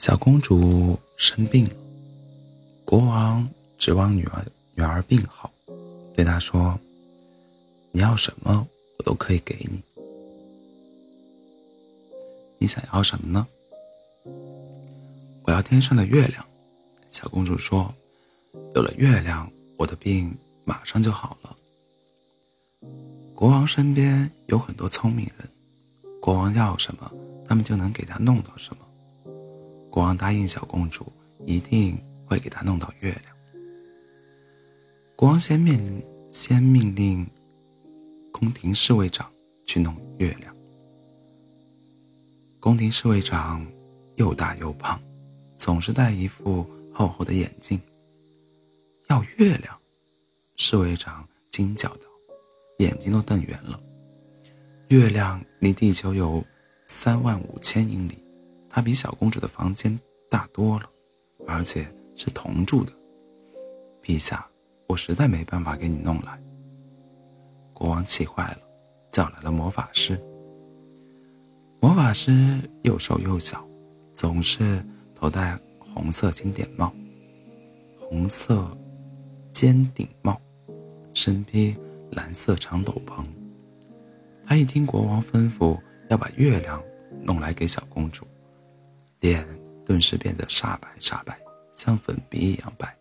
小公主生病了，国王指望女儿女儿病好，对她说：“你要什么，我都可以给你。你想要什么呢？”“我要天上的月亮。”小公主说：“有了月亮，我的病马上就好了。”国王身边有很多聪明人，国王要什么，他们就能给他弄到什么。国王答应小公主，一定会给她弄到月亮。国王先命先命令宫廷侍卫长去弄月亮。宫廷侍卫长又大又胖，总是戴一副厚厚的眼镜。要月亮？侍卫长惊叫道，眼睛都瞪圆了。月亮离地球有三万五千英里。它比小公主的房间大多了，而且是铜铸的。陛下，我实在没办法给你弄来。国王气坏了，叫来了魔法师。魔法师又瘦又小，总是头戴红色金点帽、红色尖顶帽，身披蓝色长斗篷。他一听国王吩咐要把月亮弄来给小公主。脸顿时变得煞白煞白，像粉笔一样白。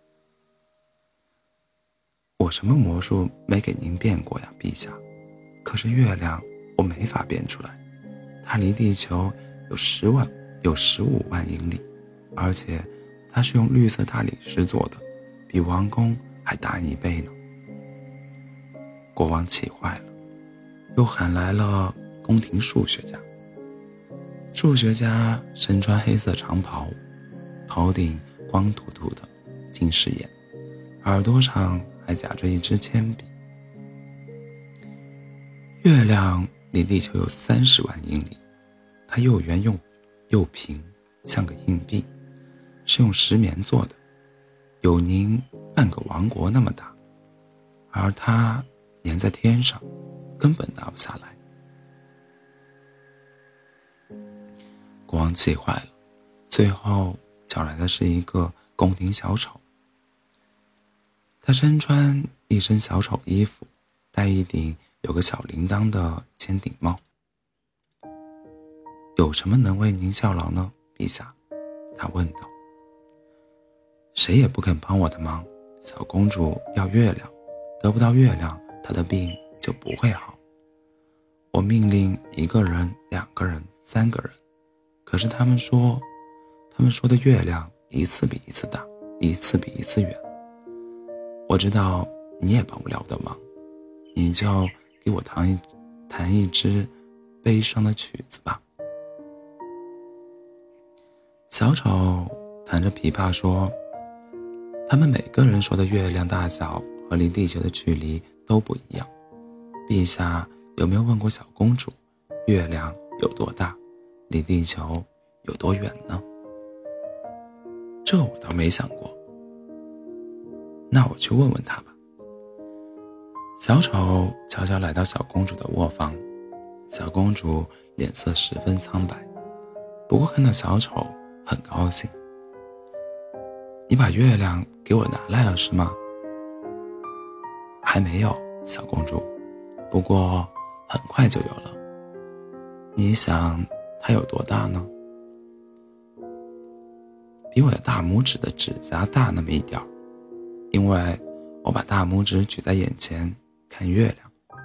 我什么魔术没给您变过呀，陛下？可是月亮我没法变出来，它离地球有十万有十五万英里，而且它是用绿色大理石做的，比王宫还大一倍呢。国王气坏了，又喊来了宫廷数学家。数学家身穿黑色长袍，头顶光秃秃的近视眼，耳朵上还夹着一支铅笔。月亮离地球有三十万英里，它又圆又又平，像个硬币，是用石棉做的，有您半个王国那么大，而它粘在天上，根本拿不下来。国王气坏了，最后叫来的是一个宫廷小丑。他身穿一身小丑衣服，戴一顶有个小铃铛的尖顶帽。有什么能为您效劳呢，陛下？他问道。谁也不肯帮我的忙。小公主要月亮，得不到月亮，她的病就不会好。我命令一个人、两个人、三个人。可是他们说，他们说的月亮一次比一次大，一次比一次远。我知道你也帮不了我的忙，你就给我弹一弹一支悲伤的曲子吧。小丑弹着琵琶说：“他们每个人说的月亮大小和离地球的距离都不一样。陛下有没有问过小公主，月亮有多大？”离地球有多远呢？这我倒没想过。那我去问问他吧。小丑悄悄来到小公主的卧房，小公主脸色十分苍白，不过看到小丑很高兴。你把月亮给我拿来了是吗？还没有，小公主，不过很快就有了。你想？它有多大呢？比我的大拇指的指甲大那么一点儿，因为我把大拇指举在眼前看月亮，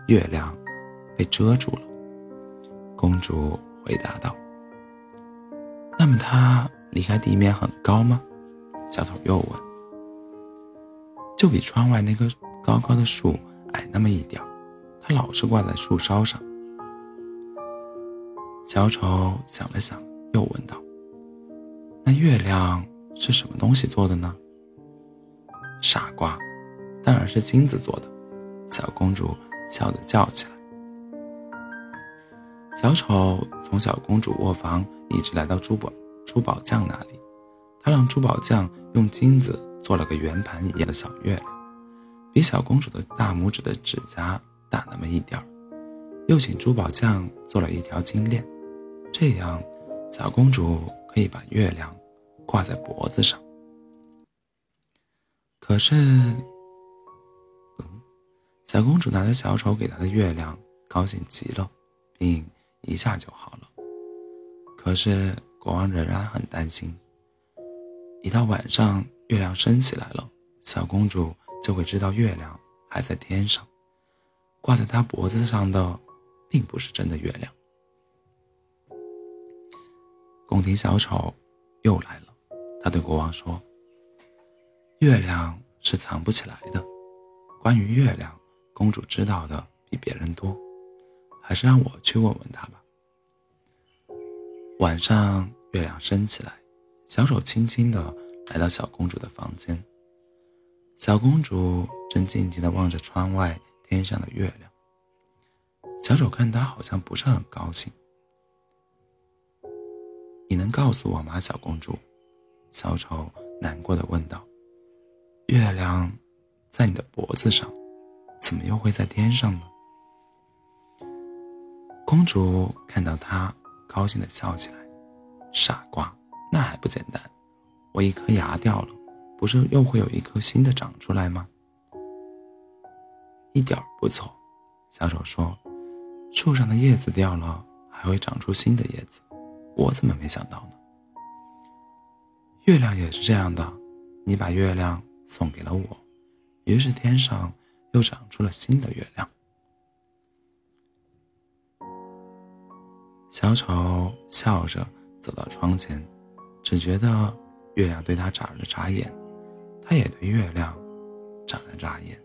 月亮被遮住了。公主回答道：“那么它离开地面很高吗？”小丑又问。“就比窗外那棵高高的树矮那么一点儿，它老是挂在树梢上。”小丑想了想，又问道：“那月亮是什么东西做的呢？”傻瓜，当然是金子做的。小公主笑着叫起来。小丑从小公主卧房一直来到珠宝珠宝匠那里，他让珠宝匠用金子做了个圆盘一样的小月亮，比小公主的大拇指的指甲大那么一点儿，又请珠宝匠做了一条金链。这样，小公主可以把月亮挂在脖子上。可是，嗯，小公主拿着小丑给她的月亮，高兴极了，并一下就好了。可是国王仍然很担心，一到晚上月亮升起来了，小公主就会知道月亮还在天上，挂在她脖子上的，并不是真的月亮。宫廷小丑又来了，他对国王说。月亮是藏不起来的。关于月亮，公主知道的比别人多，还是让我去问问她吧。晚上，月亮升起来，小丑轻轻地来到小公主的房间。小公主正静静地望着窗外天上的月亮。小丑看她好像不是很高兴。你能告诉我吗，小公主？小丑难过的问道。月亮在你的脖子上，怎么又会在天上呢？公主看到他，高兴的笑起来。傻瓜，那还不简单？我一颗牙掉了，不是又会有一颗新的长出来吗？一点不错，小丑说。树上的叶子掉了，还会长出新的叶子，我怎么没想到呢？月亮也是这样的，你把月亮。送给了我，于是天上又长出了新的月亮。小丑笑着走到窗前，只觉得月亮对他眨了眨眼，他也对月亮眨了眨眼。